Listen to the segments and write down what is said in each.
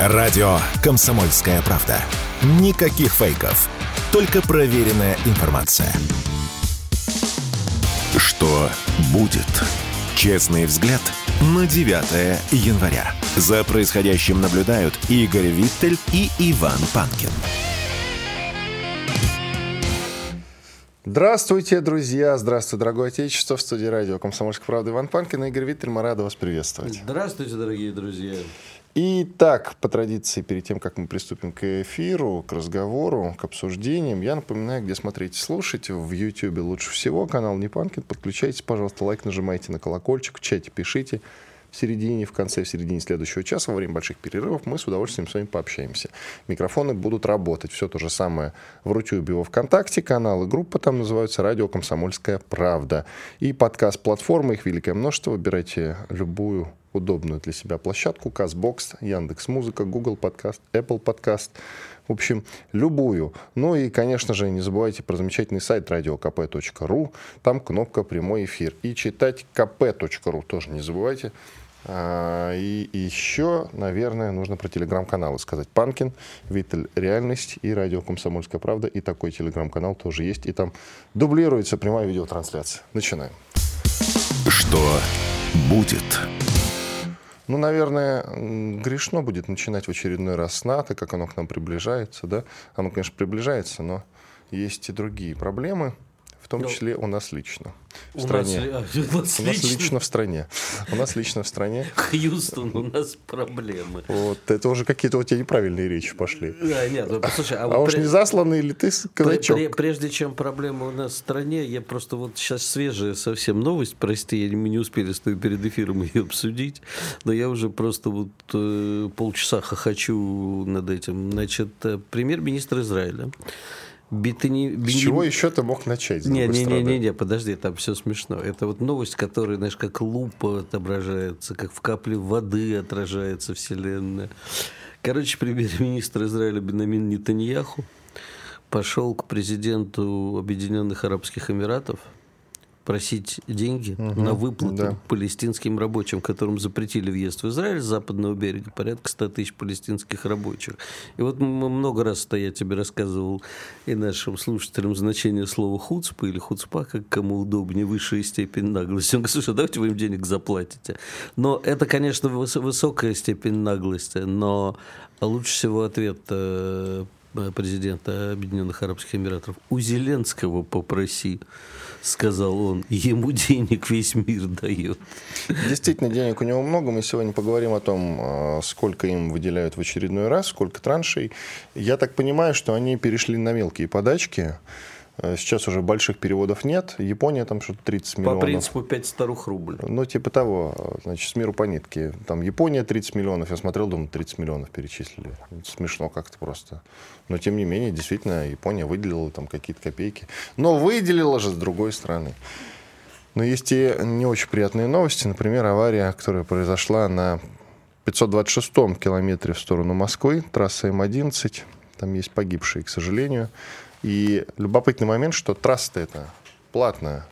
Радио «Комсомольская правда». Никаких фейков. Только проверенная информация. Что будет? Честный взгляд на 9 января. За происходящим наблюдают Игорь Виттель и Иван Панкин. Здравствуйте, друзья! Здравствуйте, дорогое отечество! В студии радио «Комсомольская правда» Иван Панкин и Игорь Виттель. Мы рады вас приветствовать. Здравствуйте, дорогие друзья! Итак, по традиции, перед тем, как мы приступим к эфиру, к разговору, к обсуждениям, я напоминаю, где смотреть и слушать. В YouTube лучше всего, канал Непанкин. Подключайтесь, пожалуйста, лайк нажимайте на колокольчик, в чате пишите. В середине, в конце, в середине следующего часа, во время больших перерывов, мы с удовольствием с вами пообщаемся. Микрофоны будут работать. Все то же самое в Рутюбе, во Вконтакте, каналы, группа там называются «Радио Комсомольская правда». И подкаст-платформы, их великое множество. Выбирайте любую удобную для себя площадку. Казбокс, Яндекс Музыка, Google Подкаст, Apple Подкаст. В общем, любую. Ну и, конечно же, не забывайте про замечательный сайт radiokp.ru. Там кнопка «Прямой эфир». И читать kp.ru тоже не забывайте. А, и еще, наверное, нужно про телеграм-каналы сказать. Панкин, Виттель Реальность и Радио Комсомольская правда. И такой телеграм-канал тоже есть. И там дублируется прямая видеотрансляция. Начинаем. Что будет? Ну, наверное, грешно будет начинать в очередной раз с НАТО, как оно к нам приближается, да. Оно, конечно, приближается, но есть и другие проблемы в том ну, числе у нас лично. В у стране. Нас, у, нас, у нас лично в стране. У нас лично в стране. Хьюстон, у нас проблемы. Вот, это уже какие-то у тебя неправильные речи пошли. Да, нет, ну, послушай, а, а уж не засланный ли ты казачок? Прежде чем проблемы у нас в стране, я просто вот сейчас свежая совсем новость, прости, мы не успели с тобой перед эфиром ее обсудить, но я уже просто вот э, полчаса хохочу над этим. Значит, э, премьер-министр Израиля Битани... С чего еще ты мог начать? Не, не, не, не, не, подожди, там все смешно. Это вот новость, которая, знаешь, как лупа отображается, как в капле воды отражается Вселенная. Короче, премьер-министр Израиля Бенамин Нетаньяху пошел к президенту Объединенных Арабских Эмиратов – просить деньги угу, на выплату да. палестинским рабочим, которым запретили въезд в Израиль с западного берега, порядка 100 тысяч палестинских рабочих. И вот мы много раз я тебе рассказывал и нашим слушателям значение слова хуцпа или хуцпа, как кому удобнее, высшая степень наглости. Он говорит, слушай, давайте вы им денег заплатите. Но это, конечно, высокая степень наглости, но лучше всего ответ э, президента Объединенных Арабских Эмиратов. У Зеленского попроси сказал он, ему денег весь мир дает. Действительно, денег у него много. Мы сегодня поговорим о том, а, сколько им выделяют в очередной раз, сколько траншей. Я так понимаю, что они перешли на мелкие подачки. Э, сейчас уже больших переводов нет. Япония там что-то 30 миллионов. По принципу 5 старых рублей. Ну, типа того. Значит, с миру по нитке. Там Япония 30 миллионов. Я смотрел, думаю, 30 миллионов перечислили. Смешно как-то просто. Но, тем не менее, действительно, Япония выделила там какие-то копейки. Но выделила же с другой стороны. Но есть и не очень приятные новости. Например, авария, которая произошла на 526-м километре в сторону Москвы, трасса М11. Там есть погибшие, к сожалению. И любопытный момент, что трасса это платная.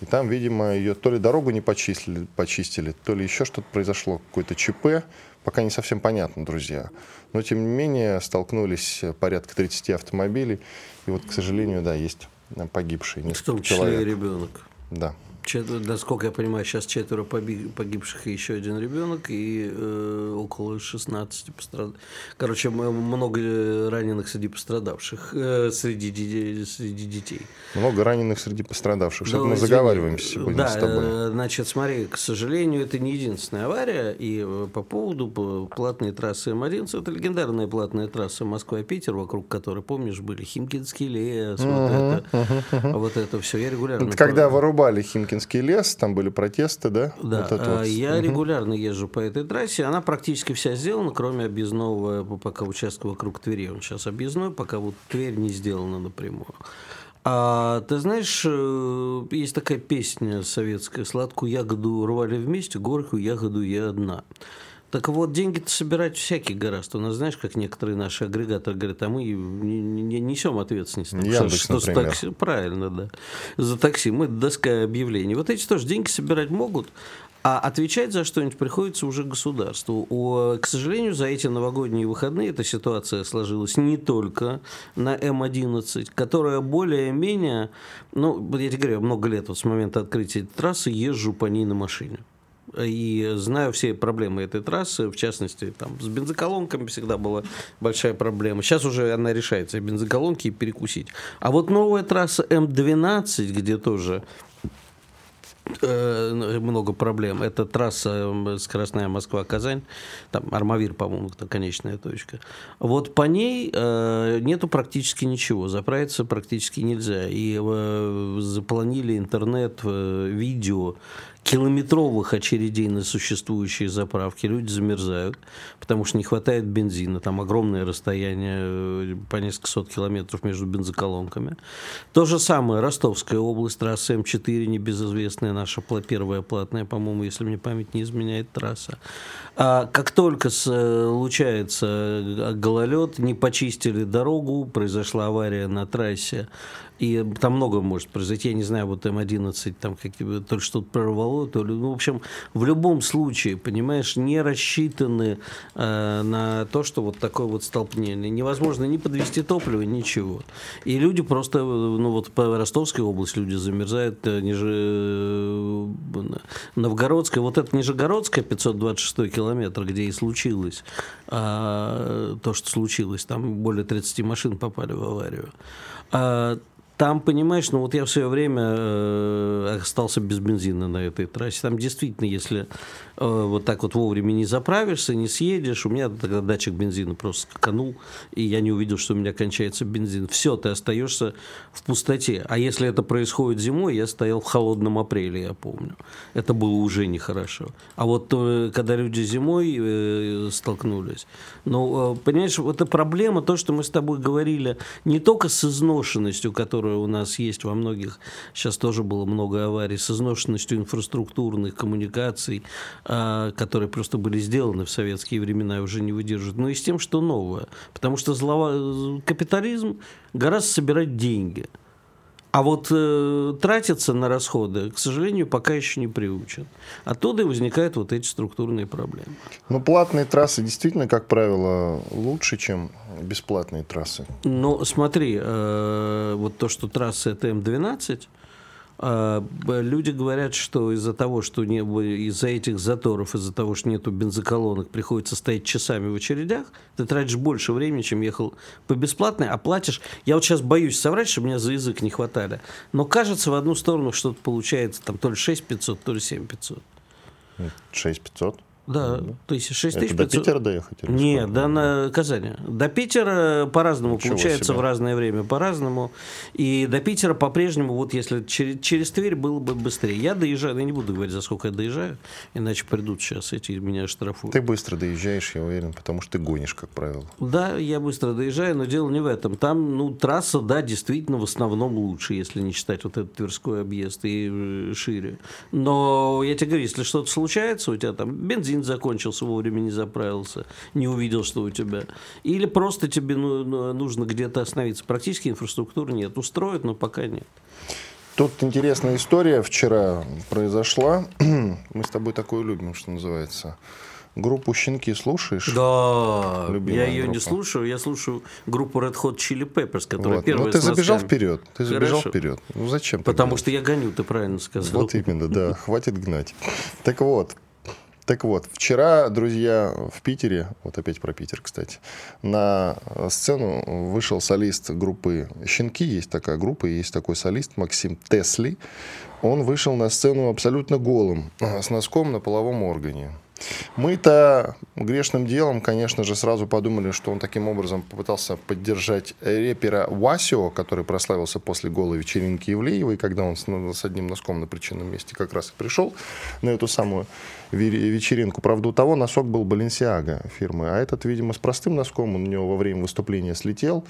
И там, видимо, ее то ли дорогу не почистили, почистили то ли еще что-то произошло, какое-то ЧП. Пока не совсем понятно, друзья. Но, тем не менее, столкнулись порядка 30 автомобилей. И вот, к сожалению, да, есть погибшие. В том числе человек. ребенок. Да. Чет, насколько я понимаю, сейчас четверо погибших и еще один ребенок, и э, около 16 пострадавших. Короче, много раненых среди пострадавших, э, среди, среди детей. Много раненых среди пострадавших. Что-то мы заговариваемся сегодня да, с тобой. Э, значит, смотри, к сожалению, это не единственная авария. И э, по поводу платной трассы М11, это легендарная платная трасса Москва-Питер, вокруг которой, помнишь, были Химкинский лес, uh-huh, вот, это, uh-huh. вот это все. Я регулярно... Это когда вырубали Химкинский Пушкинский лес, там были протесты, да? Да, вот вот. А, я угу. регулярно езжу по этой трассе, она практически вся сделана, кроме объездного, пока участка вокруг Твери, он сейчас объездной, пока вот Тверь не сделана напрямую. А ты знаешь, э, есть такая песня советская «Сладкую ягоду рвали вместе, горькую ягоду я одна». Так вот, деньги-то собирать всякий гораздо. У нас, знаешь, как некоторые наши агрегаторы говорят, а мы не, не несем ответственность. Яндекс, что, что например. такси, правильно, да. За такси. Мы доска объявлений. Вот эти тоже деньги собирать могут, а отвечать за что-нибудь приходится уже государству. У, к сожалению, за эти новогодние выходные эта ситуация сложилась не только на М-11, которая более-менее, ну, я тебе говорю, много лет вот с момента открытия трассы езжу по ней на машине. И знаю все проблемы этой трассы, в частности, там с бензоколонками всегда была большая проблема. Сейчас уже она решается, бензоколонки перекусить. А вот новая трасса М12, где тоже э, много проблем. Это трасса скоростная Москва-Казань, там Армавир, по-моему, это конечная точка. Вот по ней э, нету практически ничего, заправиться практически нельзя. И э, запланили интернет, э, видео километровых очередей на существующие заправки. Люди замерзают, потому что не хватает бензина. Там огромное расстояние, э, по несколько сот километров между бензоколонками. То же самое Ростовская область, трасса М4, небезызвестная наша первая платная, по-моему, если мне память не изменяет трасса. А как только случается э, гололед, не почистили дорогу, произошла авария на трассе, и там много может произойти, я не знаю, вот М11, там какие то ли что-то прорвало, то ли, ну, в общем, в любом случае, понимаешь, не рассчитаны э, на то, что вот такое вот столкновение. Невозможно ни подвести топливо, ничего. И люди просто, э, ну вот по Ростовской области люди замерзают, э, ниже э, Новгородская, вот это Нижегородская, 526 километр, где и случилось а, то, что случилось, там более 30 машин попали в аварию. А, там, понимаешь, ну вот я в свое время э, остался без бензина на этой трассе. Там действительно, если э, вот так вот вовремя не заправишься, не съедешь, у меня тогда датчик бензина просто скаканул, и я не увидел, что у меня кончается бензин. Все, ты остаешься в пустоте. А если это происходит зимой, я стоял в холодном апреле, я помню. Это было уже нехорошо. А вот э, когда люди зимой э, столкнулись, ну, э, понимаешь, это проблема, то, что мы с тобой говорили, не только с изношенностью, которая у нас есть во многих, сейчас тоже было много аварий, с изношенностью инфраструктурных коммуникаций, а, которые просто были сделаны в советские времена и уже не выдерживают, но и с тем, что новое. Потому что злова... капитализм гораздо собирать деньги. А вот э, тратиться на расходы, к сожалению, пока еще не приучен. Оттуда и возникают вот эти структурные проблемы. Ну, платные трассы действительно, как правило, лучше, чем бесплатные трассы. Ну, смотри, э, вот то, что трасса это М12, э, б- люди говорят, что из-за того, что не, из-за этих заторов, из-за того, что нету бензоколонок, приходится стоять часами в очередях, ты тратишь больше времени, чем ехал по бесплатной, а платишь... Я вот сейчас боюсь соврать, что меня за язык не хватали, но кажется, в одну сторону что-то получается, там то ли 6 500, то ли 7 500. 6500. Да, то есть 6 Это до Питера доехать? или Нет, сколько? да на Казани. До Питера по-разному Ничего получается себе. в разное время по-разному. И до Питера по-прежнему, вот если через, через Тверь было бы быстрее. Я доезжаю, я не буду говорить, за сколько я доезжаю, иначе придут сейчас эти меня штрафуют. Ты быстро доезжаешь, я уверен, потому что ты гонишь, как правило. Да, я быстро доезжаю, но дело не в этом. Там, ну, трасса, да, действительно в основном лучше, если не считать вот этот Тверской объезд и э, шире. Но я тебе говорю, если что-то случается, у тебя там бензин закончился, вовремя не заправился, не увидел, что у тебя. Или просто тебе ну, ну, нужно где-то остановиться. Практически инфраструктуры нет. Устроят, но пока нет. Тут интересная история вчера произошла. Мы с тобой такое любим, что называется. Группу «Щенки» слушаешь? Да, Любимая я ее не группа. слушаю, я слушаю группу Red Hot Chili Peppers, которая Вот. первая Ну, ты забежал вперед. Ты забежал Хорошо. вперед. Ну, зачем? Потому что я гоню, ты правильно сказал. Вот именно, да. Хватит гнать. Так вот, так вот, вчера, друзья, в Питере, вот опять про Питер, кстати, на сцену вышел солист группы «Щенки». Есть такая группа, есть такой солист Максим Тесли. Он вышел на сцену абсолютно голым, с носком на половом органе. Мы-то грешным делом, конечно же, сразу подумали, что он таким образом попытался поддержать рэпера Васио, который прославился после голой вечеринки Ивлеевой, когда он с, с одним носком на причинном месте как раз и пришел на эту самую вечеринку. Правда, у того носок был Balenciaga фирмы, а этот, видимо, с простым носком, он у него во время выступления слетел,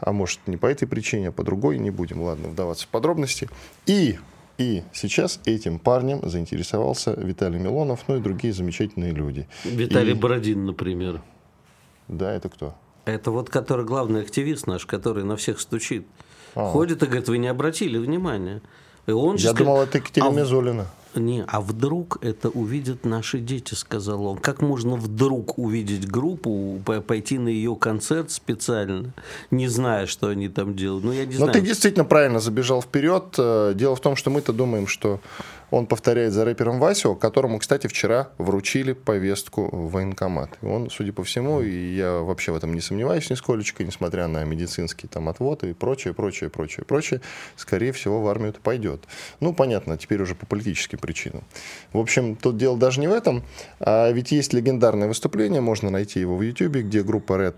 а может, не по этой причине, а по другой, не будем, ладно, вдаваться в подробности. И И сейчас этим парнем заинтересовался Виталий Милонов, ну и другие замечательные люди. Виталий И- Бородин, например. Да, это кто? Это вот который главный активист наш, который на всех стучит. А. Ходит и говорит, вы не обратили внимания. И он Я сейчас думал, это Екатерина «А Мизулина. Не, а вдруг это увидят наши дети, сказал он. Как можно вдруг увидеть группу, по- пойти на ее концерт специально, не зная, что они там делают? Ну, я не Но знаю. ты действительно правильно забежал вперед. Э, Дело в том, что мы-то думаем, что он повторяет за рэпером Васио, которому, кстати, вчера вручили повестку в военкомат. И он, судя по всему, и я вообще в этом не сомневаюсь нисколечко, несмотря на медицинский там отвод и прочее, прочее, прочее, прочее, скорее всего, в армию-то пойдет. Ну, понятно, теперь уже по политическим причинам. В общем, тут дело даже не в этом, а ведь есть легендарное выступление, можно найти его в YouTube, где группа Red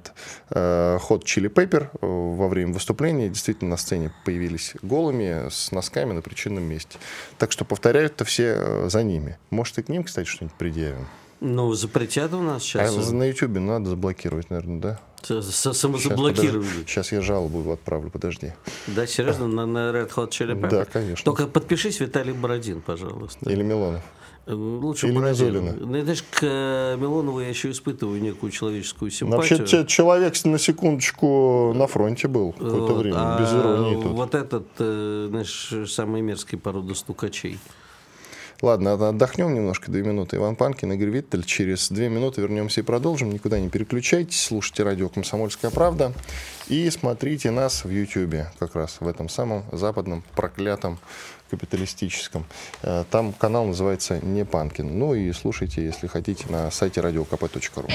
э, Hot Chili Pepper э, во время выступления действительно на сцене появились голыми, с носками на причинном месте. Так что повторяют-то все э, за ними. Может, и к ним, кстати, что-нибудь предъявим. Ну, запретят у нас сейчас. А на YouTube надо заблокировать, наверное, да? С- с- Сейчас, Самозаблокировали. Сейчас я жалобу отправлю, подожди. Да, серьезно, на, на Red Hot Chili Peppers? Да, конечно. Только подпишись, Виталий Бородин, пожалуйста. Или Милонов. Э, Лучше Или. Мизулина. Ну, знаешь, к э, Милонову я еще испытываю некую человеческую Вообще, симпатию. че- человек на секундочку на фронте был какое-то время, а без иронии тут. Вот этот, знаешь, самый мерзкий порода стукачей. Ладно, от- отдохнем немножко, две минуты. Иван Панкин, Игорь Виттель. Через две минуты вернемся и продолжим. Никуда не переключайтесь, слушайте радио «Комсомольская правда» и смотрите нас в Ютьюбе, как раз в этом самом западном, проклятом, капиталистическом. Э, Там канал называется «Не Панкин». Ну и слушайте, если хотите, на сайте radiokp.ru.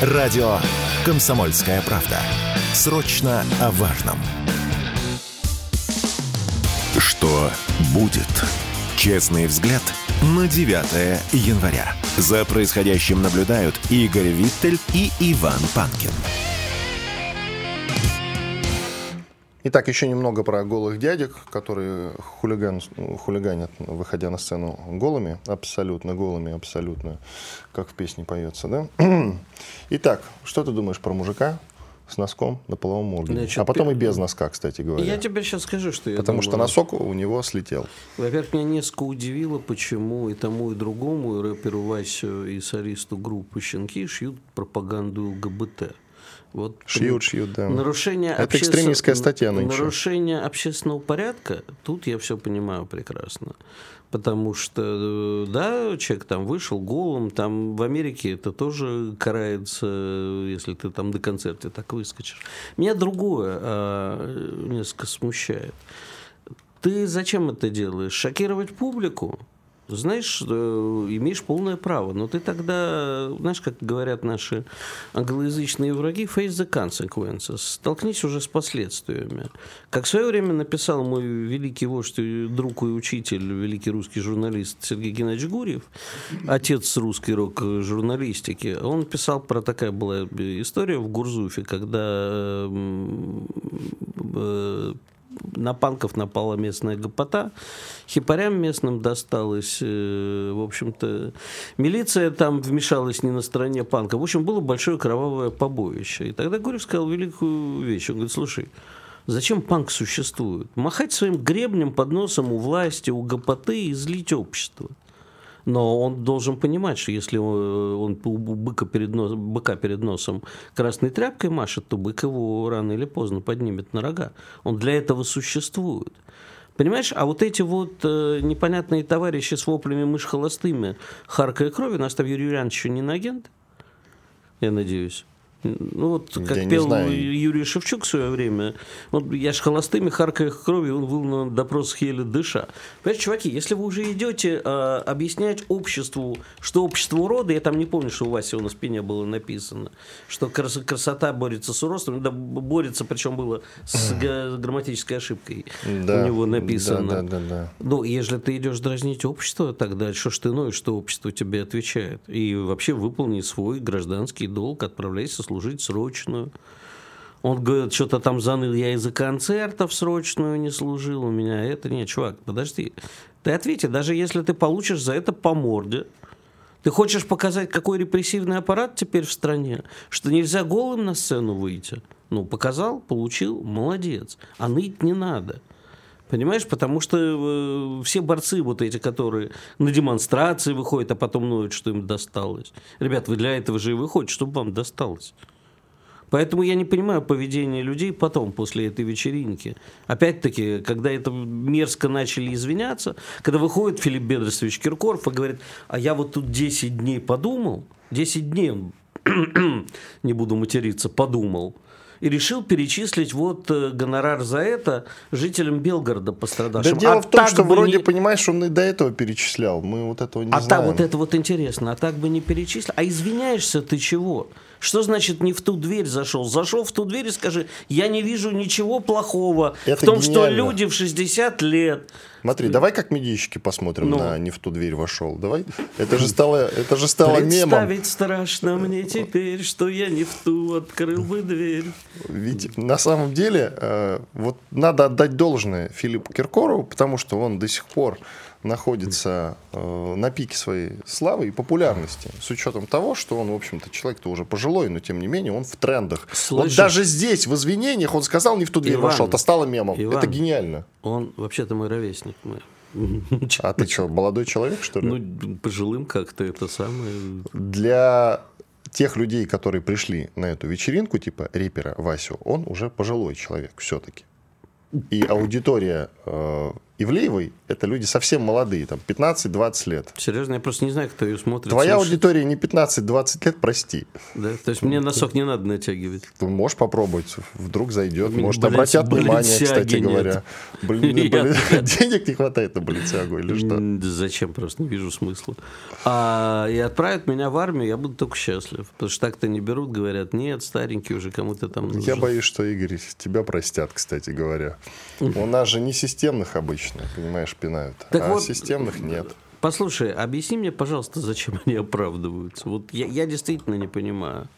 Радио «Комсомольская правда». Срочно о важном. Что будет? Честный взгляд на 9 января. За происходящим наблюдают Игорь Виттель и Иван Панкин. Итак, еще немного про голых дядек, которые хулиган, хулиганят, выходя на сцену голыми, абсолютно голыми, абсолютно, как в песне поется, да? Итак, что ты думаешь про мужика с носком на половом органе? Значит, а потом и без носка, кстати говоря. Я тебе сейчас скажу, что я Потому что думаю. носок у него слетел. Во-первых, меня несколько удивило, почему и тому, и другому, и рэперу Васю, и солисту группы «Щенки» шьют пропаганду ЛГБТ. Вот Шьют, шьют, да. Нарушение Это обществен- экстремистская статья нынче. Нарушение общественного порядка, тут я все понимаю прекрасно. Потому что, э, да, человек там вышел голым, там в Америке это тоже карается, э, если ты там до концерта так выскочишь. Меня другое а, несколько смущает. Ты зачем это делаешь? Шокировать публику? Знаешь, э, имеешь полное право, но ты тогда, знаешь, как говорят наши англоязычные враги, face the consequences, столкнись уже с последствиями. Как в свое время написал мой великий вождь, друг и учитель, великий русский журналист Сергей Геннадьевич Гурьев, отец русской рок-журналистики, он писал про такая была история в Гурзуфе, когда э, на панков напала местная гопота, хипарям местным досталось, э, в общем-то, милиция там вмешалась не на стороне панка. В общем, было большое кровавое побоище. И тогда Гурьев сказал великую вещь. Он говорит, слушай, зачем панк существует? Махать своим гребнем под носом у власти, у гопоты и злить общество. Но он должен понимать, что если он у быка перед, нос, быка перед носом красной тряпкой машет, то бык его рано или поздно поднимет на рога. Он для этого существует. Понимаешь, а вот эти вот э, непонятные товарищи с воплями мышь холостыми, харкая крови, нас там Юрий Юрьянович еще не на агент, я надеюсь. Ну вот, как Я пел. Юрий Шевчук в свое время, вот я ж холостыми, харкая крови, он был на допрос еле дыша. Понимаете, чуваки, если вы уже идете э, объяснять обществу, что общество урода, я там не помню, что у Васи на спине было написано, что крас- красота борется с уродством, да, борется, причем было с грамматической ошибкой Да, у него написано. Да, да, да, да. Ну, если ты идешь дразнить общество, тогда что ж ты ноешь, что общество тебе отвечает? И вообще выполни свой гражданский долг, отправляйся служить срочную. Он говорит, что-то там заныл, я из-за концертов срочную не служил, у меня это... Нет, чувак, подожди. Ты ответи, даже если ты получишь за это по морде, ты хочешь показать, какой репрессивный аппарат теперь в стране, что нельзя голым на сцену выйти? Ну, показал, получил, молодец. А ныть не надо. Понимаешь, потому что э, все борцы вот эти, которые на демонстрации выходят, а потом ноют, что им досталось. Ребят, вы для этого же и выходите, чтобы вам досталось. Поэтому я не понимаю поведение людей потом, после этой вечеринки. Опять-таки, когда это мерзко начали извиняться, когда выходит Филипп Бедросович Киркоров и говорит, а я вот тут 10 дней подумал, 10 дней не буду материться, подумал, и решил перечислить вот э, гонорар за это жителям Белгорода пострадавшим. Да дело а в том, что вроде, не... понимаешь, он и до этого перечислял. Мы вот этого не а знаем. так вот это вот интересно, а так бы не перечислил. А извиняешься ты чего? Что значит не в ту дверь зашел? Зашел в ту дверь и скажи, я не вижу ничего плохого Это в том, что гениально. люди в 60 лет. Смотри, давай как медийщики посмотрим Ну. на «Не в ту дверь вошел». Давай. Это же стало, это же стало мемом. Представить страшно мне теперь, что я не в ту открыл бы дверь. Ведь на самом деле э, вот надо отдать должное Филиппу Киркорову, потому что он до сих пор находится э, на пике своей славы и популярности, с учетом того, что он, в общем-то, человек-то уже пожилой, но тем не менее он в трендах. Вот Слышишь? даже здесь, в извинениях, он сказал, не в ту дверь Иван, вошел, это стало мемом. Иван. Это гениально. Он вообще-то мой ровесник. мой. А ты что, молодой человек, что ли? Ну, пожилым как-то это самое. Для тех людей, которые пришли на эту вечеринку, типа репера Васю, он уже пожилой человек все-таки. И аудитория э, Ивлеевой – это люди совсем молодые, там 15-20 лет. Серьезно, я просто не знаю, кто ее смотрит. Твоя слушает. аудитория не 15-20 лет, прости. Да? То есть мне носок не надо натягивать. Ты можешь попробовать, вдруг зайдет, меня, может, обратят внимание, баленсиаги кстати нет. говоря. Блин, блин, денег не хватает на баленсиагу или что? Зачем? Просто не вижу смысла. А, и отправят меня в армию, я буду только счастлив. Потому что так-то не берут, говорят, нет, старенький уже кому-то там нужен. Я боюсь, что, Игорь, тебя простят, кстати говоря. У нас же не системных обычно, понимаешь, пинают, Так а вот, системных нет. Послушай, объясни мне, пожалуйста, зачем они оправдываются. Вот я, я действительно не понимаю.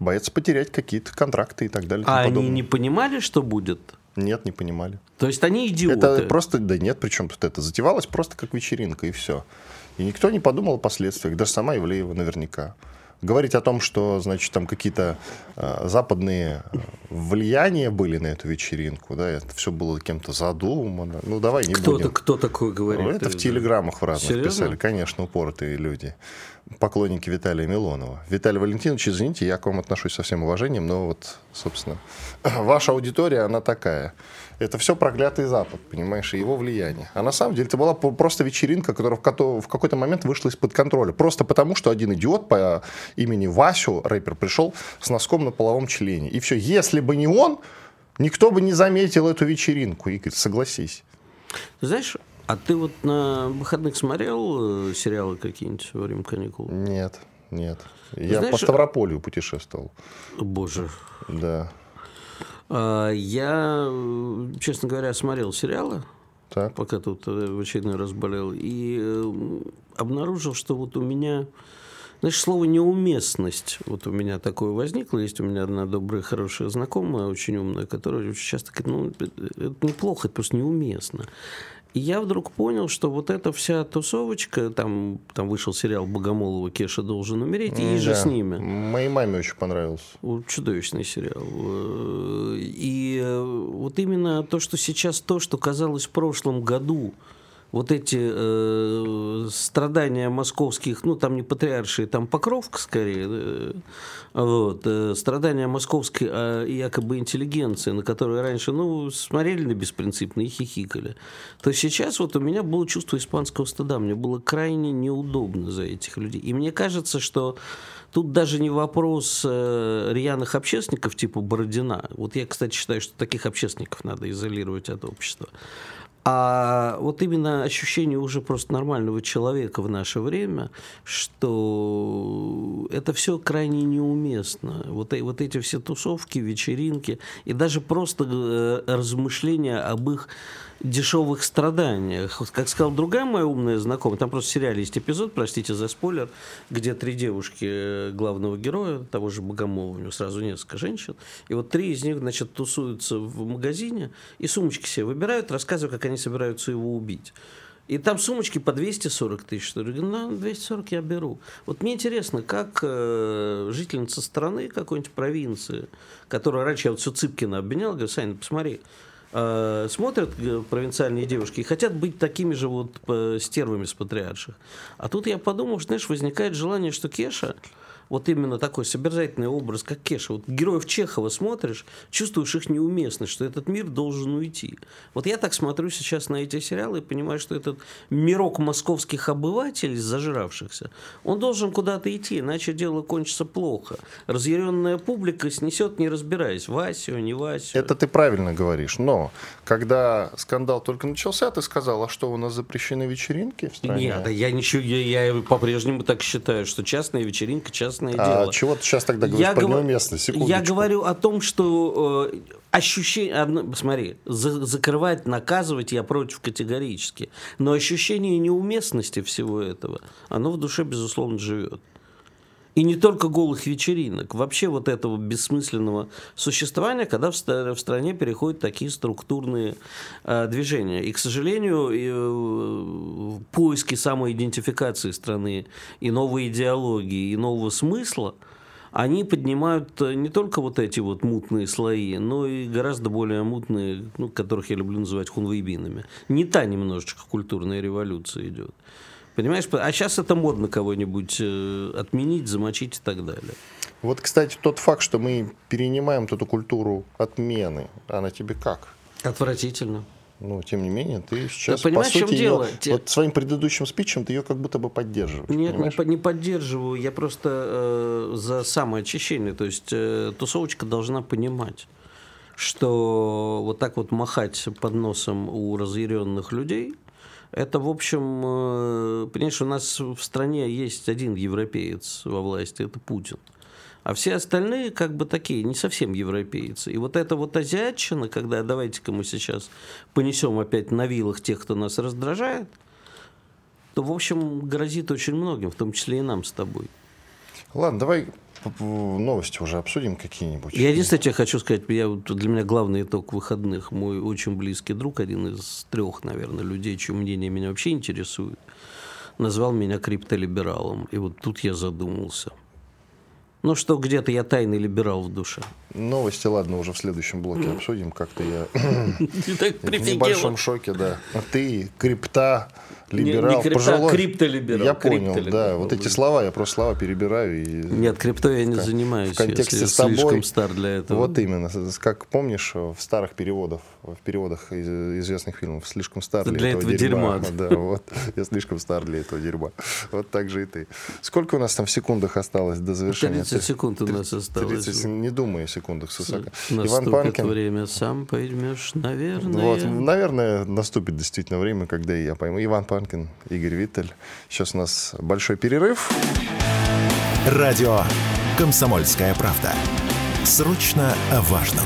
Боятся потерять какие-то контракты и так далее. А они не понимали, что будет? Нет, не понимали. То есть они идиоты. Это просто, да нет, причем тут это затевалось просто как вечеринка, и все. И никто не подумал о последствиях, даже сама Ивлеева наверняка. Говорить о том, что, значит, там какие-то э, западные э, влияния были на эту вечеринку, да, это все было кем-то задумано. Ну, давай не Кто, будем. кто такое говорит? Ну, это в телеграммах в разных Серьезно? писали, конечно, упоротые люди. Поклонники Виталия Милонова. Виталий Валентинович, извините, я к вам отношусь со всем уважением, но вот, собственно, ваша аудитория, она такая. Это все проклятый Запад, понимаешь, и его влияние. А на самом деле это была просто вечеринка, которая в какой-то момент вышла из-под контроля. Просто потому, что один идиот по имени Васю, рэпер, пришел с носком на половом члене. И все. Если бы не он, никто бы не заметил эту вечеринку. Игорь, согласись. Знаешь, а ты вот на выходных смотрел э, сериалы какие-нибудь во время каникул? Нет, нет. Я Знаешь, по Ставрополю путешествовал. Боже. Да. А, Я, э, честно говоря, смотрел сериалы, Так. пока тут э, в очередной раз болел, и э, обнаружил, что вот у меня, знаешь, слово неуместность, вот у меня такое возникло, есть у меня одна добрая, хорошая знакомая, очень умная, которая очень часто говорит, ну, это это неплохо, это просто неуместно. И я вдруг понял, что вот эта вся тусовочка, там, там вышел сериал Богомолова «Кеша должен умереть», и же Да. с ними. Моей маме очень понравился. Чудовищный сериал. Э, И э, вот именно то, что сейчас то, что казалось в прошлом году, вот эти э, страдания московских, ну там не патриаршие, там Покровка скорее, э, вот, э, страдания московской э, якобы интеллигенции, на которые раньше, ну, смотрели на беспринципно и хихикали, то сейчас вот у меня было чувство испанского стыда, мне было крайне неудобно за этих людей. И мне кажется, что Тут даже не вопрос э, рьяных общественников типа Бородина. Вот я, кстати, считаю, что таких общественников надо изолировать от общества. А вот именно ощущение уже просто нормального человека в наше время, что это все крайне неуместно. Вот, э- вот эти все тусовки, вечеринки и даже просто э, размышления об их дешевых страданиях. Как сказала другая моя умная знакомая, там просто в сериале есть эпизод, простите за спойлер, где три девушки э, главного героя, того же Богомолова, у него сразу несколько женщин, и вот три из них, значит, тусуются в магазине и сумочки себе выбирают, рассказывают, как они собираются его убить. И там сумочки по 240 тысяч. Я говорю, на 240 я беру. Вот мне интересно, как э, жительница страны какой-нибудь провинции, которая раньше я вот все Цыпкина обвинял, говорю, Саня, посмотри, э, смотрят э, провинциальные девушки и хотят быть такими же вот э, стервами с патриарших. А тут я подумал, что, знаешь, возникает желание, что Кеша вот именно такой собирательный образ, как Кеша. Вот героев Чехова смотришь, чувствуешь их неуместность, что этот мир должен уйти. Вот я так смотрю сейчас на эти сериалы и понимаю, что этот мирок московских обывателей, зажравшихся, он должен куда-то идти, иначе дело кончится плохо. Разъяренная публика снесет, не разбираясь, Васю, не Васю. Это ты правильно говоришь, но когда скандал только начался, ты сказал, а что, у нас запрещены вечеринки в стране? Нет, я ничего, я, я по-прежнему так считаю, что частная вечеринка, частная ясное а дело. чего ты сейчас тогда говоришь я про гов... неуместность? Я говорю о том, что э, ощущение... Смотри, за, закрывать, наказывать я против категорически. Но ощущение неуместности всего этого, оно в душе, безусловно, живет. И не только голых вечеринок, вообще вот этого бессмысленного существования, когда в, в стране переходят такие структурные э, движения. И, к сожалению, э, поиски самоидентификации страны и новой идеологии, и нового смысла, они поднимают э, не только вот эти вот мутные слои, но и гораздо более мутные, ну, которых я люблю называть хунвейбинами. Не та немножечко культурная революция идет. Понимаешь? А сейчас это модно кого-нибудь э, отменить, замочить и так далее. Вот, кстати, тот факт, что мы перенимаем эту культуру отмены, она тебе как? Отвратительно. Ну, тем не менее, ты сейчас, да, по сути, ее, дело? вот своим предыдущим спичем ты ее как будто бы поддерживаешь. Нет, не, не поддерживаю. Я просто э, за самоочищение. То есть э, тусовочка должна понимать, что вот так вот махать под носом у разъяренных людей – это, в общем, э, понимаешь, у нас в стране есть один европеец во власти, это Путин. А все остальные как бы такие, не совсем европейцы. И вот эта вот азиатчина, когда давайте-ка мы сейчас понесем опять на вилах тех, кто нас раздражает, то, в общем, грозит очень многим, в том числе и нам с тобой. Ладно, давай новости уже обсудим какие-нибудь. Я единственное, тебе хочу сказать, я, для меня главный итог выходных, мой очень близкий друг, один из трех, наверное, людей, чье мнение меня вообще интересует, назвал меня криптолибералом. И вот тут я задумался. Ну что, где-то я тайный либерал в душе. Новости, ладно, уже в следующем блоке обсудим. Как-то я в небольшом шоке, да. А ты, крипта, либерал, не, не крипто, пожилой. криптолиберал. Я понял, да. Вот эти слова, я просто слова перебираю. И Нет, крипто я не занимаюсь. В контексте я с тобой. слишком стар для этого. Вот именно. Как помнишь, в старых переводах, в переводах из известных фильмов, слишком стар для, для этого, этого дерьма. дерьма. Да, вот. Я слишком стар для этого дерьма. Вот так же и ты. Сколько у нас там в секундах осталось до завершения? 30 секунд у нас осталось. 30, не думай о секундах, Сусака. Иван Панкин. время, сам поймешь, наверное. Вот, наверное, наступит действительно время, когда я пойму. Иван Панкин, Игорь Виттель. Сейчас у нас большой перерыв. Радио «Комсомольская правда». Срочно о важном.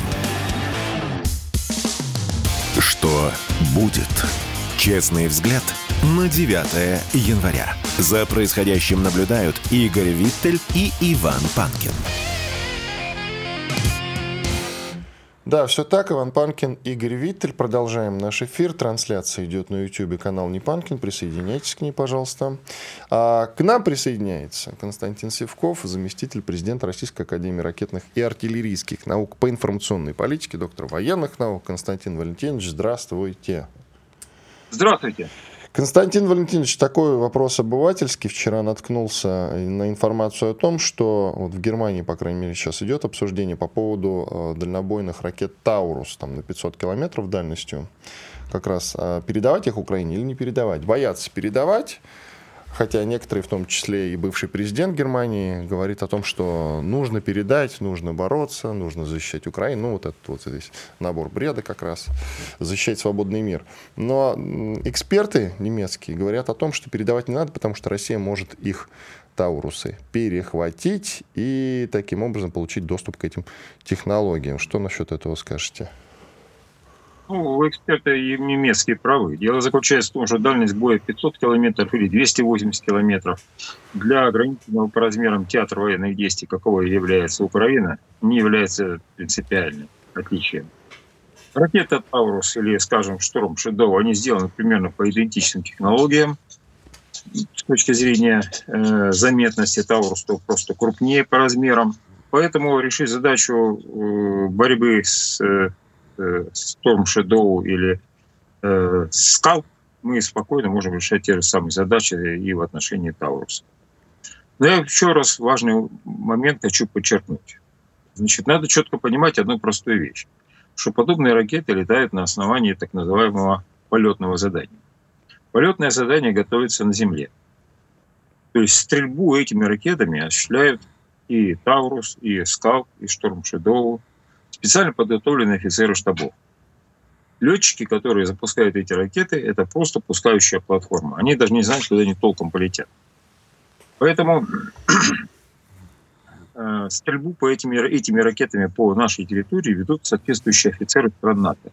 Что будет? Честный взгляд на 9 января. За происходящим наблюдают Игорь Виттель и Иван Панкин. Да, все так. Иван Панкин, Игорь Виттель. Продолжаем наш эфир. Трансляция идет на YouTube, канал Не Панкин. Присоединяйтесь к ней, пожалуйста. А к нам присоединяется Константин Севков, заместитель президента Российской Академии ракетных и артиллерийских наук по информационной политике, доктор военных наук. Константин Валентинович, здравствуйте. Здравствуйте. Константин Валентинович, такой вопрос обывательский. Вчера наткнулся на информацию о том, что вот в Германии, по крайней мере, сейчас идет обсуждение по поводу э, дальнобойных ракет «Таурус» там, на 500 километров дальностью. Как раз э, передавать их Украине или не передавать? Боятся передавать, Хотя некоторые, в том числе и бывший президент Германии, говорит о том, что нужно передать, нужно бороться, нужно защищать Украину. Ну, вот этот вот здесь набор бреда как раз. Защищать свободный мир. Но эксперты немецкие говорят о том, что передавать не надо, потому что Россия может их Таурусы перехватить и таким образом получить доступ к этим технологиям. Что насчет этого скажете? Ну, эксперты немецкие правы. Дело заключается в том, что дальность боя 500 километров или 280 километров для ограниченного по размерам театра военных действий, какого является Украина, не является принципиальным отличием. Ракета «Таурус» или, скажем, «Шторм Шедоу», они сделаны примерно по идентичным технологиям. С точки зрения э, заметности «Таурус» то просто крупнее по размерам. Поэтому решить задачу э, борьбы с э, Storm Shadow или э, Скал, мы спокойно можем решать те же самые задачи и в отношении Тауруса. Но я еще раз важный момент хочу подчеркнуть. Значит, надо четко понимать одну простую вещь, что подобные ракеты летают на основании так называемого полетного задания. Полетное задание готовится на Земле. То есть стрельбу этими ракетами осуществляют и Таурус, и Скал, и Шторм Шедоу, специально подготовленные офицеры штабов. Летчики, которые запускают эти ракеты, это просто пускающая платформа. Они даже не знают, куда они толком полетят. Поэтому э, стрельбу по этими, этими ракетами по нашей территории ведут соответствующие офицеры стран НАТО.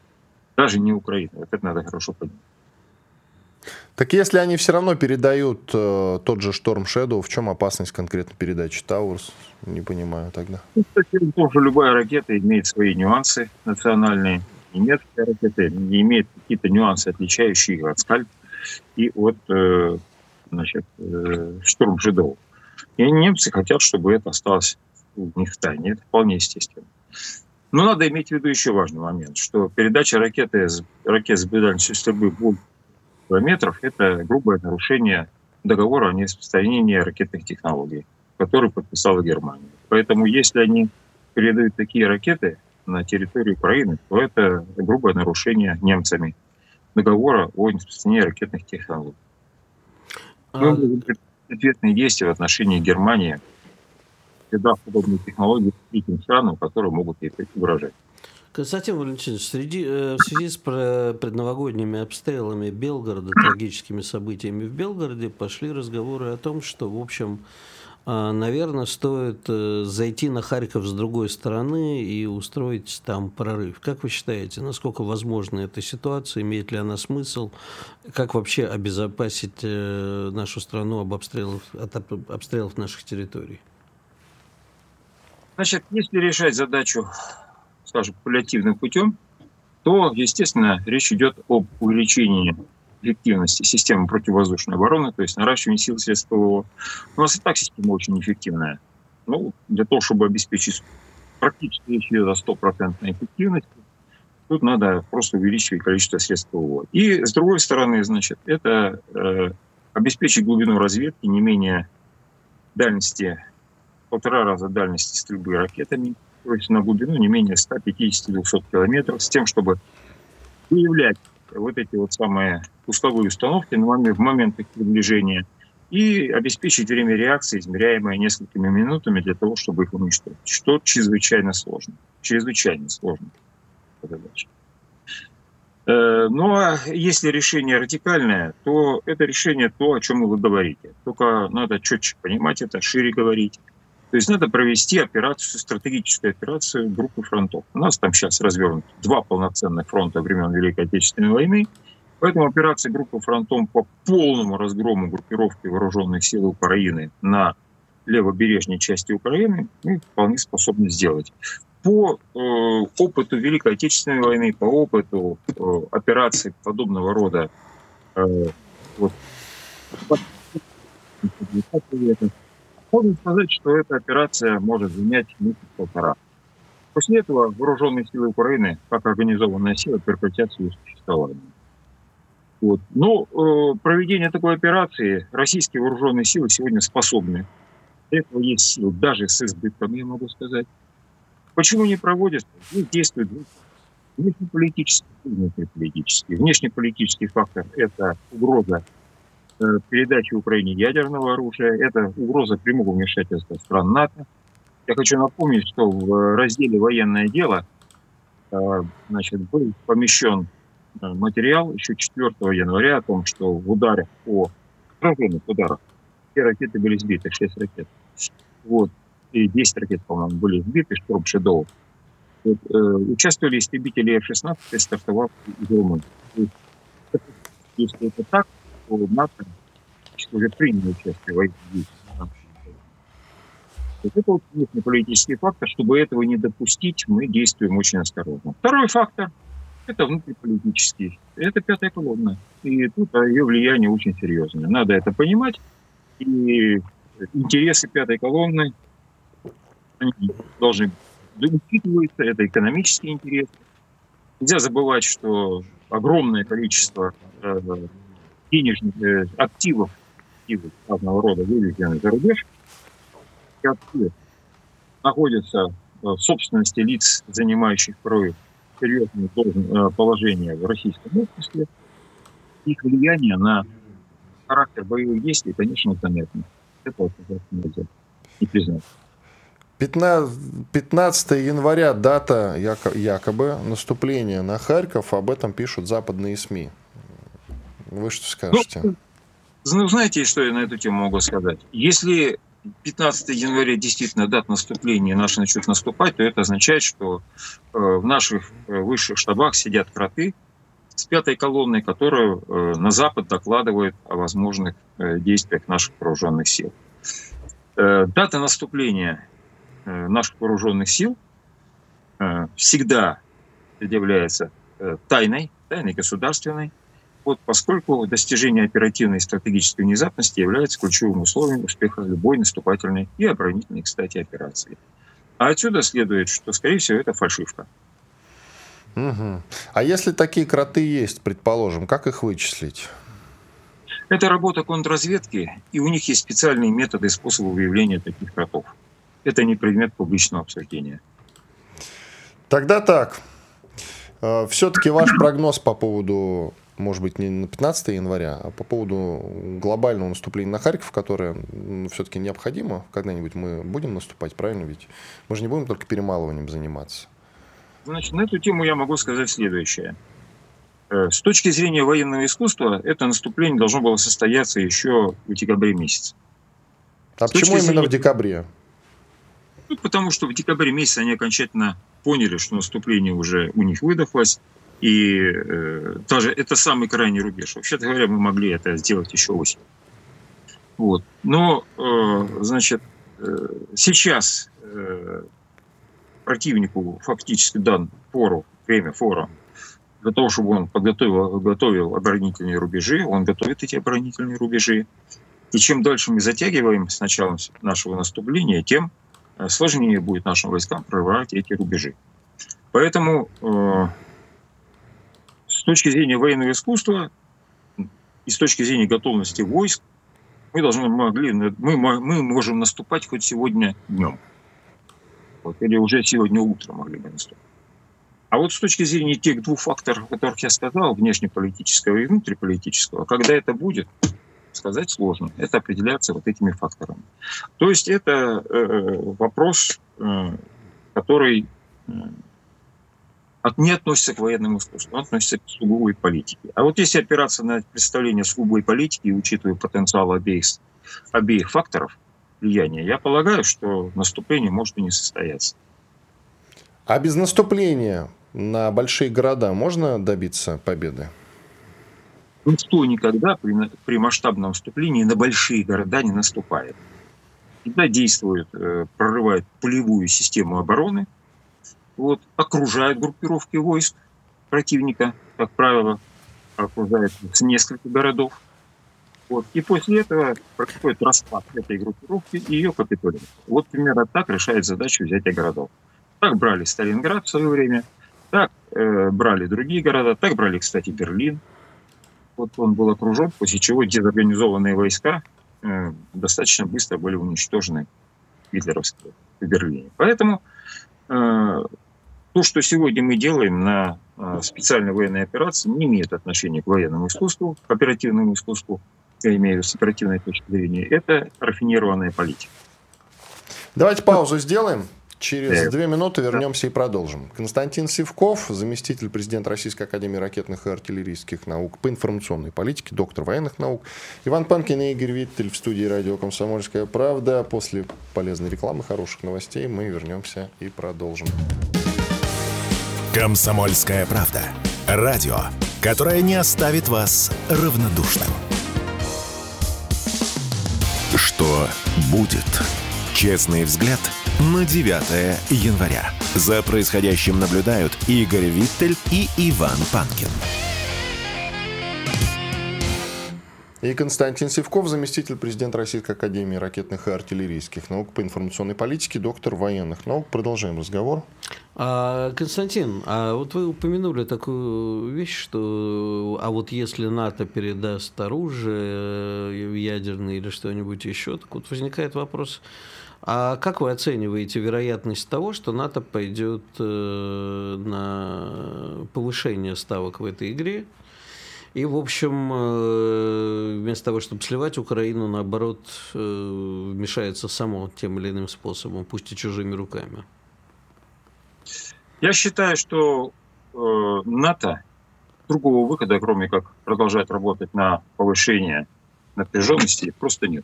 Даже не Украина. Вот это надо хорошо понимать. Так если они все равно передают э, тот же Storm Shadow, в чем опасность конкретно передачи Таурс? Не понимаю тогда. Ну, кстати, тоже любая ракета имеет свои нюансы национальные. Немецкая ракета имеет какие-то нюансы, отличающие их от Скальп и от э, значит, э, Штурм Shadow. И немцы хотят, чтобы это осталось у них в тайне. Это вполне естественно. Но надо иметь в виду еще важный момент, что передача ракеты, ракет с дальностью стрельбы километров – это грубое нарушение договора о нераспространении ракетных технологий, который подписала Германия. Поэтому если они передают такие ракеты на территорию Украины, то это грубое нарушение немцами договора о нераспространении ракетных технологий. А Мы будем ответные действия в отношении Германии, когда подобные технологии третьим странам, которые могут ей угрожать. Константин Валентинович, среди, э, в связи с предновогодними обстрелами Белгорода, трагическими событиями в Белгороде, пошли разговоры о том, что, в общем, э, наверное, стоит э, зайти на Харьков с другой стороны и устроить там прорыв. Как вы считаете, насколько возможна эта ситуация, имеет ли она смысл, как вообще обезопасить нашу страну об обстрелов, от обстрелов наших территорий? Значит, если решать задачу скажем, кумулятивным путем, то, естественно, речь идет об увеличении эффективности системы противовоздушной обороны, то есть наращивании сил средств ПВО. У нас и так система очень эффективная. Ну, для того, чтобы обеспечить практически идет о стопроцентной эффективности, тут надо просто увеличивать количество средств ПВО. И, с другой стороны, значит, это э, обеспечить глубину разведки не менее дальности, полтора раза дальности стрельбы ракетами, есть на глубину не менее 150-200 километров, с тем, чтобы выявлять вот эти вот самые пусковые установки в момент их приближения и обеспечить время реакции, измеряемое несколькими минутами для того, чтобы их уничтожить, что чрезвычайно сложно. Чрезвычайно сложно задача. Э, ну а если решение радикальное, то это решение то, о чем вы говорите. Только надо четче понимать это, шире говорить. То есть надо провести операцию, стратегическую операцию группы фронтов. У нас там сейчас развернуты два полноценных фронта времен Великой Отечественной войны. Поэтому операция группы фронтом по полному разгрому группировки вооруженных сил Украины на левобережной части Украины мы вполне способны сделать. По э, опыту Великой Отечественной войны, по опыту э, операций подобного рода э, вот, можно сказать, что эта операция может занять месяц-полтора. После этого вооруженные силы Украины, как организованная сила, прекратят свое существование. Вот. Но э, проведение такой операции российские вооруженные силы сегодня способны. Для этого есть силы, даже с избытком, я могу сказать. Почему не проводят? Здесь действуют внешнеполитический и внутриполитический. Внешнеполитический фактор – это угроза передачи Украине ядерного оружия. Это угроза прямого вмешательства стран НАТО. Я хочу напомнить, что в разделе «Военное дело» э, значит, был помещен э, материал еще 4 января о том, что в ударе по отраженных ударах все ракеты были сбиты, 6 ракет. Вот. И 10 ракет, по-моему, были сбиты, Шторм Шедоу. Вот, э, участвовали истребители F-16, стартовав из Румынии. Если это так, НАТО уже приняли участие в действиях. Вот это вот политический фактор. Чтобы этого не допустить, мы действуем очень осторожно. Второй фактор – это внутриполитический. Это пятая колонна. И тут ее влияние очень серьезное. Надо это понимать. И интересы пятой колонны должны учитываться. Это экономические интересы, Нельзя забывать, что огромное количество э, денежных э, активов, активов разного рода выведены за рубеж, находятся в собственности лиц, занимающих порой серьезное э, положение в российском обществе, их влияние на характер боевых действий, конечно, заметно. Это нельзя не признать. 15 января дата якобы наступления на Харьков, об этом пишут западные СМИ. Вы что скажете? Ну, ну, знаете, что я на эту тему могу сказать? Если 15 января действительно дата наступления наши начнут наступать, то это означает, что э, в наших э, высших штабах сидят кроты с пятой колонной, которая э, на Запад докладывает о возможных действиях наших вооруженных сил. Дата наступления наших вооруженных сил всегда является тайной, тайной государственной, вот поскольку достижение оперативной и стратегической внезапности является ключевым условием успеха любой наступательной и оборонительной, кстати, операции. А отсюда следует, что, скорее всего, это фальшивка. Угу. А если такие кроты есть, предположим, как их вычислить? Это работа контрразведки, и у них есть специальные методы и способы выявления таких кротов. Это не предмет публичного обсуждения. Тогда так. Э, Все-таки ваш прогноз по поводу может быть, не на 15 января, а по поводу глобального наступления на Харьков, которое ну, все-таки необходимо, когда-нибудь мы будем наступать, правильно ведь? Мы же не будем только перемалыванием заниматься. Значит, на эту тему я могу сказать следующее. Э, с точки зрения военного искусства, это наступление должно было состояться еще в декабре месяце. А С почему именно зрения... в декабре? Ну, потому что в декабре месяце они окончательно поняли, что наступление уже у них выдохлось, и э, даже это самый крайний рубеж. Вообще-то говоря, мы могли это сделать еще осенью. Вот. Но, э, значит, э, сейчас э, противнику фактически дан фору, время фора для того, чтобы он подготовил, готовил оборонительные рубежи, он готовит эти оборонительные рубежи. И чем дальше мы затягиваем с началом нашего наступления, тем э, сложнее будет нашим войскам прорывать эти рубежи. Поэтому э, точки зрения военного искусства и с точки зрения готовности войск, мы должны могли, мы, мы можем наступать хоть сегодня днем. Вот, или уже сегодня утром могли бы наступать. А вот с точки зрения тех двух факторов, о которых я сказал, внешнеполитического и внутриполитического, когда это будет, сказать сложно. Это определяется вот этими факторами. То есть это э, вопрос, э, который э, не относится к военному искусству, он относится к сугубой политике. А вот если опираться на представление сугубой политики учитывая потенциал обеих, обеих факторов влияния, я полагаю, что наступление может и не состояться. А без наступления на большие города можно добиться победы? Никто никогда при, при масштабном наступлении на большие города не наступает. Всегда действует, э, прорывает полевую систему обороны, вот, окружают группировки войск противника, как правило, окружают с нескольких городов. Вот. И после этого происходит распад этой группировки и ее капитуляция. Вот примерно так решает задачу взятия городов. Так брали Сталинград в свое время, так э, брали другие города, так брали, кстати, Берлин. Вот он был окружен, после чего дезорганизованные войска э, достаточно быстро были уничтожены гитлеровские в Берлине. Поэтому э, то, что сегодня мы делаем на а, специальной военной операции, не имеет отношения к военному искусству, к оперативному искусству, я имею в виду с оперативной точки зрения, это рафинированная политика. Давайте паузу сделаем. Через две минуты вернемся и продолжим. Константин Сивков, заместитель президента Российской Академии ракетных и артиллерийских наук по информационной политике, доктор военных наук. Иван Панкин и Игорь Виттель в студии радио «Комсомольская правда». После полезной рекламы, хороших новостей мы вернемся и продолжим. Комсомольская правда. Радио, которое не оставит вас равнодушным. Что будет? Честный взгляд на 9 января. За происходящим наблюдают Игорь Виттель и Иван Панкин. И Константин Севков, заместитель президента Российской Академии ракетных и артиллерийских наук по информационной политике, доктор военных наук. Продолжаем разговор. А, Константин, а вот вы упомянули такую вещь, что а вот если НАТО передаст оружие э, ядерное или что-нибудь еще, так вот возникает вопрос, а как вы оцениваете вероятность того, что НАТО пойдет э, на повышение ставок в этой игре? И, в общем, э, вместо того, чтобы сливать Украину, наоборот, э, вмешается само тем или иным способом, пусть и чужими руками. Я считаю, что э, НАТО другого выхода, кроме как продолжать работать на повышение напряженности, просто нет.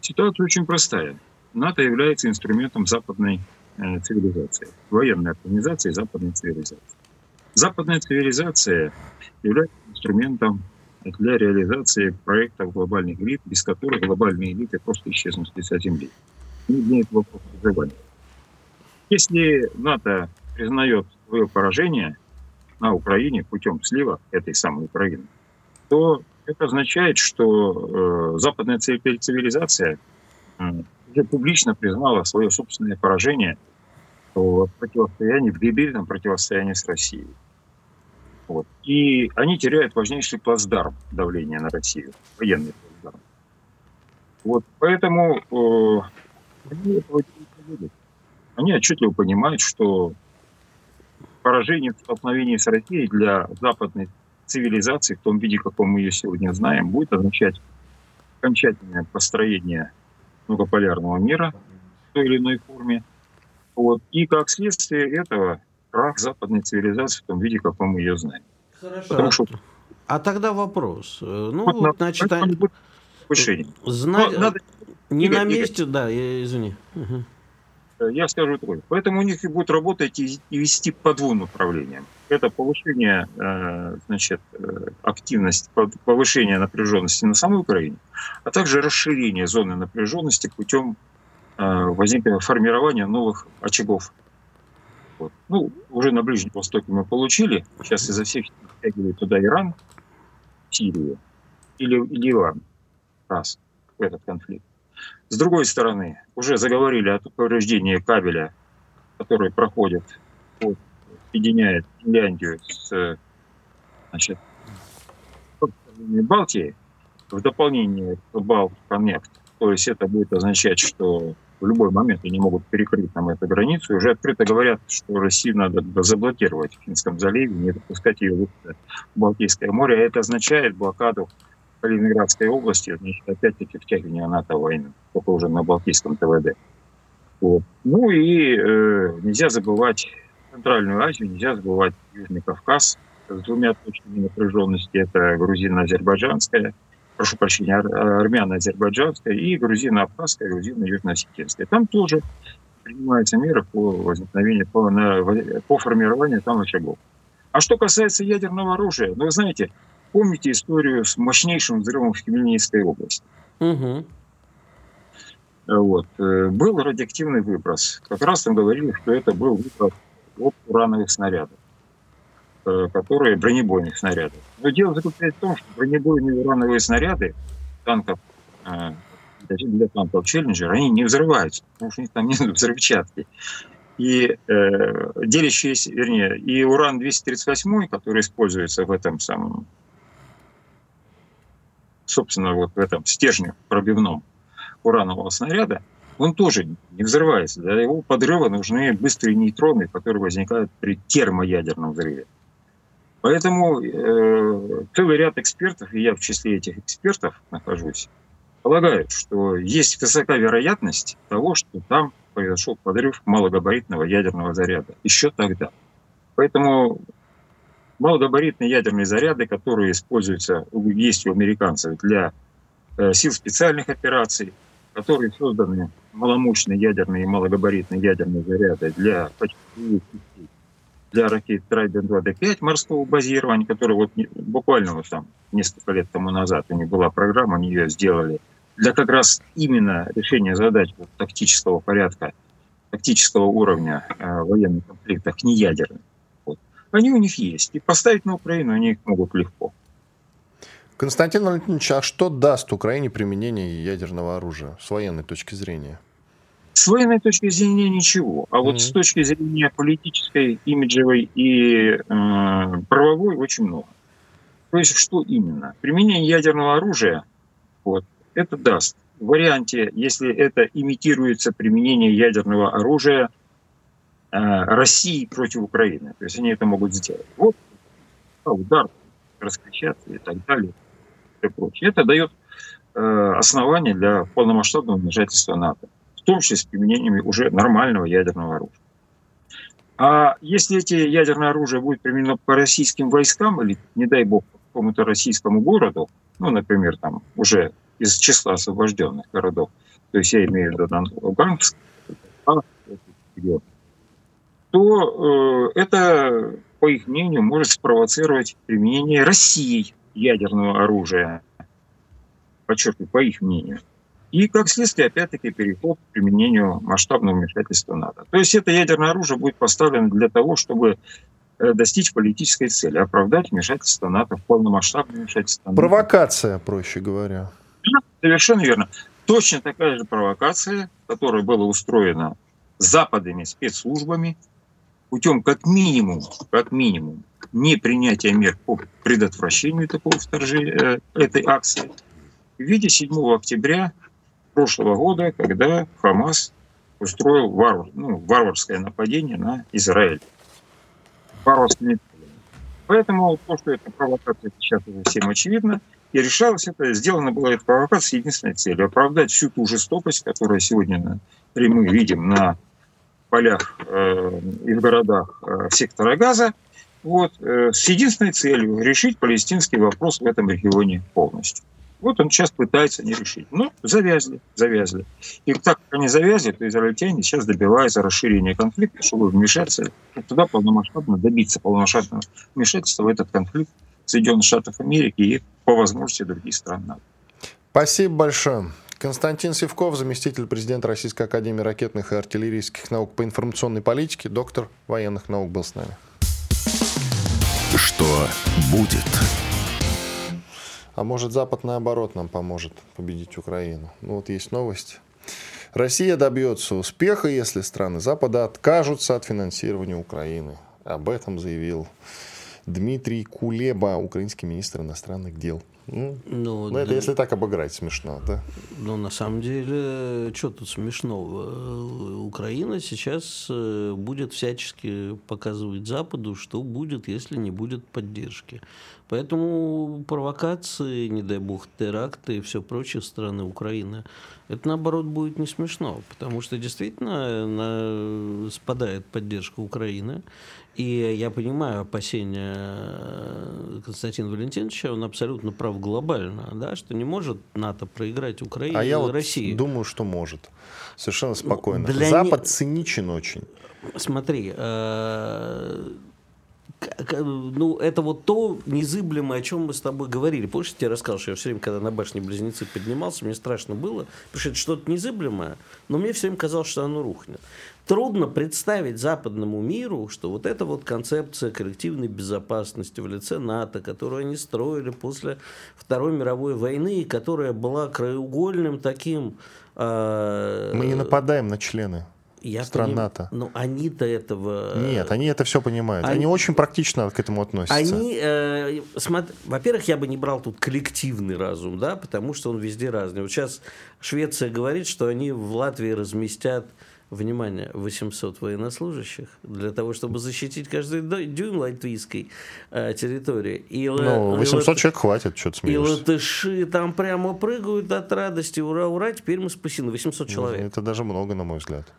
Ситуация очень простая. НАТО является инструментом западной цивилизации, военной организации западной цивилизации. Западная цивилизация является инструментом для реализации проектов глобальных элит, без которых глобальные элиты просто исчезнут с лица Земли. Не имеет выживания. Если НАТО признает свое поражение на Украине путем слива этой самой Украины, то это означает, что э, западная цивилизация э, уже публично признала свое собственное поражение в противостоянии, в дебильном противостоянии с Россией. Вот. И они теряют важнейший плацдарм давления на Россию, военный плацдарм. Вот, поэтому э, они этого не видят. Они отчетливо понимают, что поражение в столкновении с Россией для западной цивилизации в том виде, каком мы ее сегодня знаем, будет означать окончательное построение многополярного мира в той или иной форме. Вот. И как следствие этого крах западной цивилизации в том виде, каком мы ее знаем. Хорошо. Потому что... А тогда вопрос. Э, ну, вот, вот значит, они... Зна... Но надо... Не Игорь, на месте, Игорь. да, я, извини. Угу. Я скажу такое. Поэтому у них и будут работать и, вести по двум направлениям. Это повышение, э, значит, активность, повышение напряженности на самой Украине, а также расширение зоны напряженности путем возникновения формирования новых очагов вот. Ну, уже на Ближнем Востоке мы получили. Сейчас изо всех втягивают туда Иран, Сирию или, Ливан. Раз в этот конфликт. С другой стороны, уже заговорили о повреждении кабеля, который проходит, вот, соединяет Финляндию с значит, Балтией, в дополнение к Балт-Коннект. То есть это будет означать, что в любой момент они могут перекрыть нам эту границу. И уже открыто говорят, что Россию надо заблокировать в Финском заливе, не допускать ее в Балтийское море. А это означает блокаду Калининградской области, значит, опять-таки втягивание НАТО в войну, только уже на Балтийском ТВД. Вот. Ну и э, нельзя забывать Центральную Азию, нельзя забывать Южный Кавказ с двумя точками напряженности. Это грузино-азербайджанская, прошу прощения, армяно-азербайджанская и грузино-абхазская, грузино-южно-осетинская. Там тоже принимаются меры по возникновению, по, на, по формированию там очагов. А что касается ядерного оружия, ну, вы знаете, помните историю с мощнейшим взрывом в Хмельницкой области? Угу. Вот. Э, был радиоактивный выброс. Как раз там говорили, что это был выброс от урановых снарядов. Э, которые бронебойных снарядов. Но дело заключается в том, что бронебойные урановые снаряды танков э, для танков Челленджер, они не взрываются, потому что у них там нет взрывчатки. И э, делящиеся, вернее, и уран-238, который используется в этом самом, собственно, вот в этом стержне пробивном уранового снаряда, он тоже не взрывается. Для его подрыва нужны быстрые нейтроны, которые возникают при термоядерном взрыве. Поэтому э, целый ряд экспертов, и я в числе этих экспертов нахожусь, полагают, что есть высока вероятность того, что там произошел подрыв малогабаритного ядерного заряда еще тогда. Поэтому малогабаритные ядерные заряды, которые используются, есть у американцев для э, сил специальных операций, которые созданы маломощные ядерные и малогабаритные ядерные заряды для почти для ракет Trident 2D5 морского базирования, которая вот буквально вот там несколько лет тому назад у них была программа, они ее сделали для как раз именно решения задач вот, тактического порядка, тактического уровня э, военных конфликтов, не ядерных. Вот. Они у них есть. И поставить на Украину они их могут легко. Константин Валентинович, а что даст Украине применение ядерного оружия с военной точки зрения? С военной точки зрения ничего, а вот mm-hmm. с точки зрения политической, имиджевой и э, правовой очень много. То есть что именно? Применение ядерного оружия, вот, это даст. В варианте, если это имитируется применение ядерного оружия э, России против Украины, то есть они это могут сделать. Вот удар, раскричаться и так далее. И прочее. Это дает э, основание для полномасштабного вмешательства НАТО в том числе с применением уже нормального ядерного оружия. А если эти ядерное оружие будет применено по российским войскам или, не дай бог, какому-то российскому городу, ну, например, там уже из числа освобожденных городов, то есть я имею в виду Луганск, то э, это, по их мнению, может спровоцировать применение Россией ядерного оружия. Подчеркиваю, по их мнению. И, как следствие, опять-таки, переход к применению масштабного вмешательства НАТО. То есть это ядерное оружие будет поставлено для того, чтобы э, достичь политической цели, оправдать вмешательство НАТО полномасштабное вмешательство НАТО. Провокация, проще говоря. Да, совершенно верно. Точно такая же провокация, которая была устроена западными спецслужбами путем как минимум, как минимум, не принятия мер по предотвращению такого вторжения, э, этой акции, в виде 7 октября прошлого года, когда Хамас устроил варвар, ну, варварское нападение на Израиль. Варварскими Поэтому то, что это провокация, сейчас уже всем очевидно. И решалось это, сделано было эта провокация с единственной целью – оправдать всю ту жестокость, которую сегодня мы видим на полях э, и в городах э, сектора Газа, вот, э, с единственной целью – решить палестинский вопрос в этом регионе полностью. Вот он сейчас пытается не решить. Ну, завязли, завязли. И так как они завязли, то израильтяне сейчас добиваются расширения конфликта, чтобы вмешаться туда полномасштабно, добиться полномасштабного вмешательства в этот конфликт Соединенных Штатов Америки и, по возможности, других стран НАТО. Спасибо большое. Константин Севков, заместитель президента Российской Академии ракетных и артиллерийских наук по информационной политике, доктор военных наук был с нами. Что будет? А может, Запад, наоборот, нам поможет победить Украину. Ну вот есть новость. Россия добьется успеха, если страны Запада откажутся от финансирования Украины. Об этом заявил Дмитрий Кулеба, украинский министр иностранных дел. Ну, ну, ну это да. если так обыграть смешно, да? Ну, на самом деле, что тут смешного? Украина сейчас э, будет всячески показывать Западу, что будет, если не будет поддержки. Поэтому провокации, не дай бог, теракты и все прочее страны Украины, это наоборот будет не смешно, потому что действительно спадает поддержка Украины. И я понимаю опасения э, Константина Валентиновича, он абсолютно прав глобально, да, что не может НАТО проиграть Украине а я и вот России. думаю, что может. Совершенно спокойно. Ну, для Запад не... циничен очень. Смотри, э ну, это вот то незыблемое, о чем мы с тобой говорили. Помнишь, я тебе рассказал, что я все время, когда на башне Близнецы поднимался, мне страшно было, потому что это что-то незыблемое, но мне все время казалось, что оно рухнет. Трудно представить западному миру, что вот эта вот концепция коллективной безопасности в лице НАТО, которую они строили после Второй мировой войны, которая была краеугольным таким... Э, мы не нападаем на члены я стран поним... Ну, они-то этого... Нет, они это все понимают. Они, они очень практично к этому относятся. Они, э, смотр... во-первых, я бы не брал тут коллективный разум, да, потому что он везде разный. Вот сейчас Швеция говорит, что они в Латвии разместят внимание, 800 военнослужащих для того, чтобы защитить каждый дюйм латвийской э, территории. И, ну, 800 и, человек хватит, что-то смеешься. И латыши там прямо прыгают от радости, ура, ура, теперь мы спасены, 800 ну, человек. Это даже много, на мой взгляд.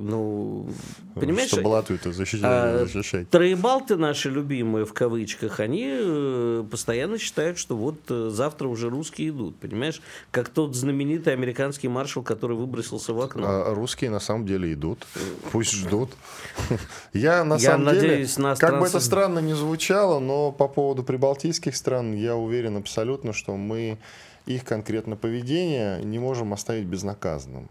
Ну, понимаешь? Чтобы Латвию-то защищать. А, защищать. Троебалты наши любимые, в кавычках, они э, постоянно считают, что вот э, завтра уже русские идут, понимаешь? Как тот знаменитый американский маршал, который выбросился в окно. А русские на самом деле идут. Пусть ждут. Я на самом деле, как бы это странно не звучало, но по поводу прибалтийских стран я уверен абсолютно, что мы их конкретно поведение не можем оставить безнаказанным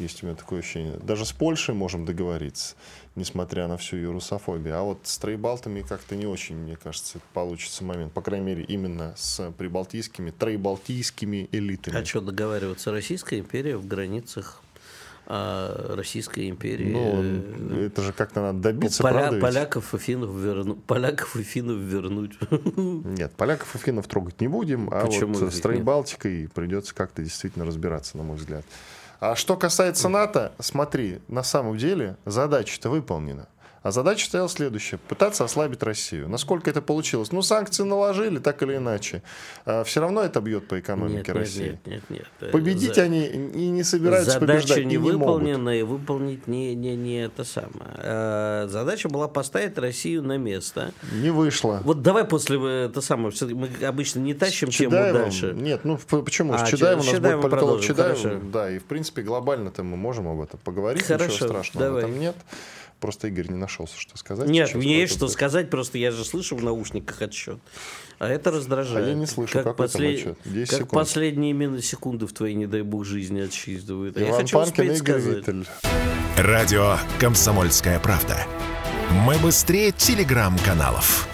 Есть у меня такое ощущение. Даже с Польшей можем договориться, несмотря на всю ее русофобию. А вот с троебалтами как-то не очень, мне кажется, получится момент. По крайней мере, именно с прибалтийскими, троебалтийскими элитами. А что договариваться? Российская империя в границах а Российской империи. Ну, это же как-то надо добиться, поля, правда ведь? поляков и финнов верну, поляков и финнов вернуть. Нет, поляков и финнов трогать не будем, а Почему вот с нет? Троебалтикой придется как-то действительно разбираться, на мой взгляд. А что касается НАТО, смотри, на самом деле задача-то выполнена. А задача стояла следующая. Пытаться ослабить Россию. Насколько это получилось? Ну, санкции наложили, так или иначе. все равно это бьет по экономике Нет, нет, России. нет, нет, нет. Э, Победить За- они и не собираются Задача побеждать, не не выполнена, и выполнить не, не, не это самое. А, Задача была поставить Россию на место. Не вышло. Вот давай после э, это самое, мы обычно не тащим тему дальше. Нет, ну почему? А, с Че- Чедаевым у нас будет политолог Чедаев. Да, и в принципе глобально-то мы можем об этом поговорить. Хорошо, Ничего страшного давай. в этом нет. Просто Игорь не нашелся, что сказать. Нет, мне есть что сказать, просто я же слышу в наушниках отсчет. А это раздражает. А я не слышу, какой там отчет? 10 как секунд. последние именно секунды в твоей, не дай бог, жизни отсчитывают. А я Иван хочу Панкин и успеть Игорь сказать. Виттель. Радио «Комсомольская правда». Мы быстрее телеграм-каналов.